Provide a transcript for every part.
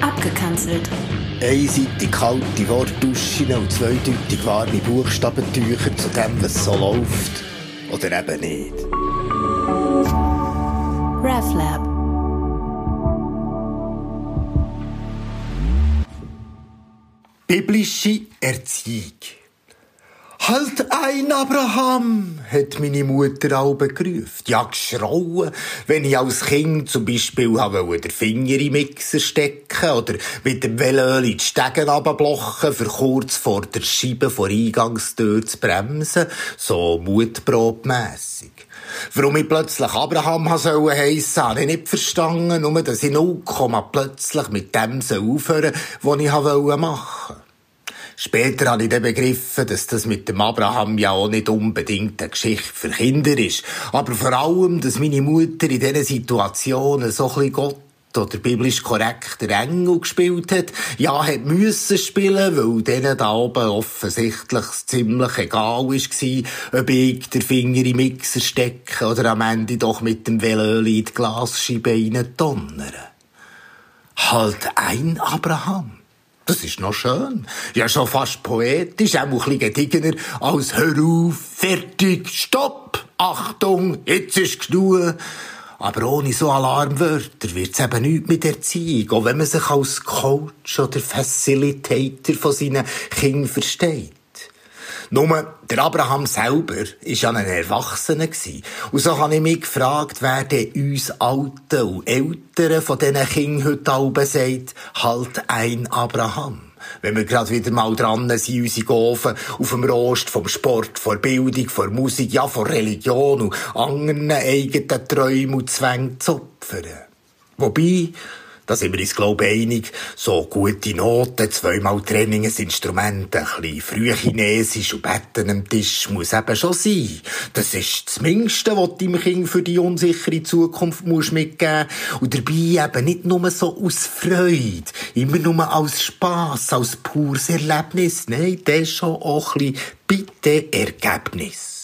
Abgekanzelt. Einseitig kalte Wortduschen und zweideutig warme Buchstabentücher zu dem, was so läuft. Oder eben nicht. RefLab. Biblische Erziehung. Halt ein, Abraham, hat meine Mutter auch gerufen. Ja, geschrauen, wenn ich als Kind zum Beispiel habe den Finger im Mixer stecken oder mit dem Velöl die Stegen runterblochen, für kurz vor der Scheibe vor Eingangstür zu bremsen, so mutprobmässig. Warum ich plötzlich Abraham sollen heissen, habe ich nicht verstanden, nur dass ich 0, plötzlich mit dem aufhören was ich machen wollte. Später habe ich dann begriffen, dass das mit dem Abraham ja auch nicht unbedingt eine Geschichte für Kinder ist. Aber vor allem, dass meine Mutter in diesen Situationen so ein bisschen Gott oder biblisch korrekt der Engel gespielt hat, ja, hat müssen spielen, weil denen da oben offensichtlich ziemlich egal war, ob ich den Finger im Mixer stecke oder am Ende doch mit dem Velöl in die Glasscheibe rein donnere. Halt ein Abraham. Das ist noch schön. Ja, schon fast poetisch, auch ein bisschen gediegener als Hör auf, fertig, stopp, Achtung, jetzt ist genug. Aber ohne so Alarmwörter wird's eben nichts mit Erziehung, auch wenn man sich als Coach oder Facilitator von seinen Kindern versteht. Nur, der Abraham selber war ja ein Erwachsener. Und so habe ich mich gefragt, wer denn uns Alten und Älteren von diesen Kindern heute alle sagt, halt ein Abraham. Wenn wir gerade wieder mal dran sind, unsere Gofen auf dem Rost vom Sport, vor Bildung, vor Musik, ja, vor Religion und anderen eigenen Träumen und Zwängen zu opfern. Wobei, da sind wir uns, glaube ich, einig. So gute Noten, zweimal Training, ein Instrument, ein bisschen Frühchinesisch und Betten am Tisch muss eben schon sein. Das ist das Mindeste, was du deinem Kind für die unsichere Zukunft musst mitgeben Und dabei eben nicht nur so aus Freude, immer nur als Spass, als pures Erlebnis. Nein, das ist schon auch ein bisschen bitte Ergebnis.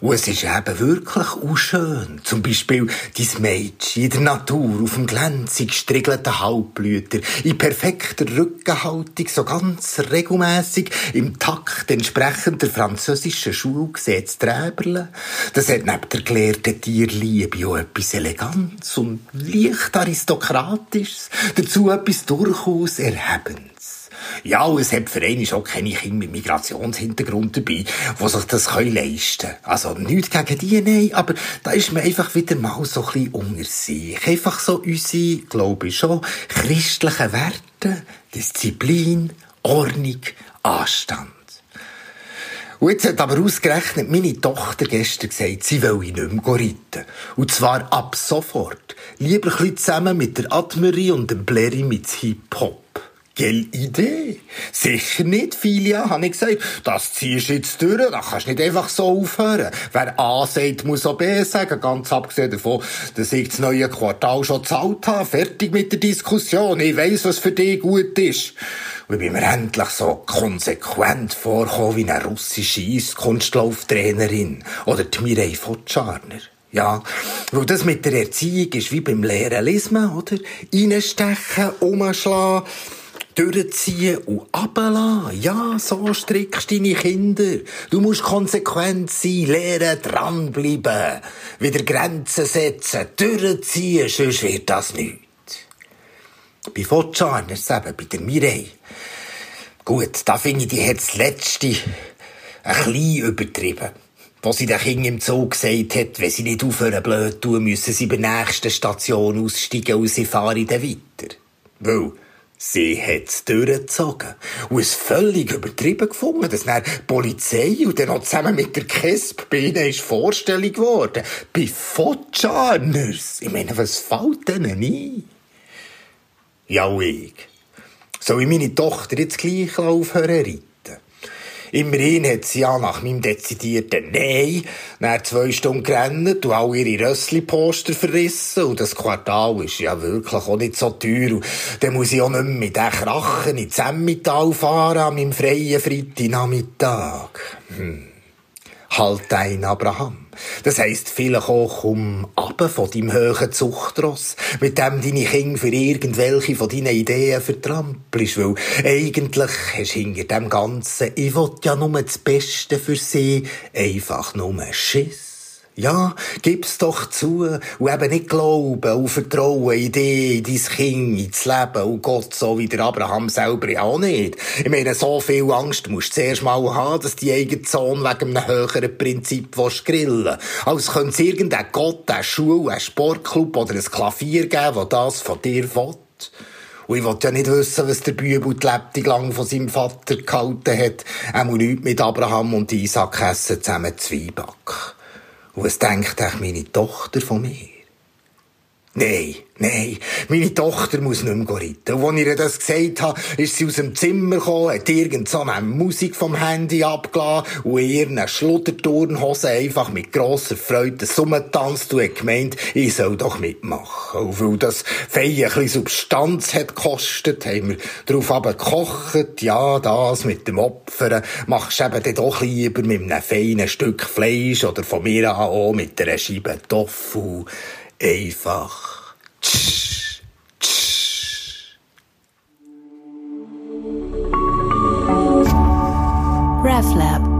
Und es ist eben wirklich auch schön. Zum Beispiel dein Mädchen in der Natur, auf dem glänzig gestriegelten Halbblüter, in perfekter Rückenhaltung, so ganz regelmässig im Takt entsprechend der französischen Schule gesehen zu träberle. Das hat neben der gelehrten Tierliebe auch etwas Eleganz und leicht Aristokratisches, dazu etwas durchaus Erhebendes. Ja, und es hat für einen auch keine Kinder mit Migrationshintergrund dabei, die sich das leisten können. Also, nichts gegen die, nein, aber da ist man einfach wieder mal so ein bisschen unter sich. Einfach so unsere, glaube ich schon, christlichen Werte, Disziplin, Ordnung, Anstand. Und jetzt hat aber ausgerechnet meine Tochter gestern gesagt, sie will nicht mehr reiten. Und zwar ab sofort. Lieber ein bisschen zusammen mit der Admerie und dem Blairi mit Hip-Hop. Gell Idee? Sicher nicht, Filia, habe ich gesagt. Das ziehst du jetzt durch, da kannst du nicht einfach so aufhören. Wer A sagt, muss auch B sagen, ganz abgesehen davon, dass ich das neue Quartal schon gezahlt habe. Fertig mit der Diskussion. Ich weiss, was für dich gut ist. Und ich bin mir endlich so konsequent vorgekommen wie eine russische Eiskunstlauftrainerin. Oder die Mireille Fotscharner. Ja, weil das mit der Erziehung ist wie beim Lehren oder? Reinstechen, umschlagen durchziehen und runterlassen. Ja, so strickst deine Kinder. Du musst konsequent sein, lernen, dranbleiben, wieder Grenzen setzen, durchziehen, sonst wird das nichts. Bei Fotscharners eben, bei der Mireille. Gut, da finde ich, die hat das Letzte ein bisschen übertrieben. Was sie den Kindern im Zoo gesagt hat, wenn sie nicht aufhören blöd tun, müssen sie bei der nächsten Station aussteigen und sie fahren dann weiter. Weil, Sie hat's durchgezogen und es völlig übertrieben gefunden, dass dann die Polizei und dann noch zusammen mit der KESP bei ihnen ist Vorstellung geworden. Bei Fotscharners. Ich meine, was fällt denen ein? Ja, ich. Soll ich meine Tochter jetzt gleich aufhören Immerhin hat sie ja nach meinem dezidierten Nein nach zwei Stunden gerannt und all ihre Rössli-Poster verrissen. Und das Quartal ist ja wirklich auch nicht so teuer. Und dann muss ich auch nicht mehr mit den Krachen ins Emmental fahren an meinem freien Freitagnachmittag. Hm. Halt ein Abraham. Das heisst vielleicht auch, komm ab von deinem höheren Zuchtross, mit dem deine Kinder für irgendwelche von deinen Ideen vertrampelst, weil eigentlich hast du hinter dem Ganzen, ich will ja nur das Beste für sie, einfach nur Schiss. Ja, gib's doch zu und eben nicht glauben und vertrauen in dich, in dein Kind, ins Leben und Gott, so wie der Abraham selber ja auch nicht. Ich meine, so viel Angst musst du zuerst mal haben, dass die eigene Sohn wegen einem höheren Prinzip grillen Als könnte es irgendein Gott, eine Schule, ein Sportclub oder ein Klavier geben, der das von dir will. Und ich wollte ja nicht wissen, was der Bübel die Lebte lang von seinem Vater gehalten hat. Er muss nichts mit Abraham und Isaac essen, zusammen Zwieback. Und was denkt eigentlich meine Tochter von mir? Nein, nein, meine Tochter muss nicht mehr reiten. Und als ich ihr das gesagt habe, ist sie aus dem Zimmer gekommen, hat irgend so eine Musik vom Handy abgelassen und in ihren Schludderturnhosen einfach mit grosser Freude Summe tanzt und hat gemeint, ich soll doch mitmachen. Und weil das Feier ein bisschen Substanz hat gekostet, haben wir darauf aber gekocht, ja, das mit dem Opfern machst du eben doch lieber mit einem feinen Stück Fleisch oder von mir an auch mit einer Scheibe Tofu. einfach. Tsch, tsch. RefLab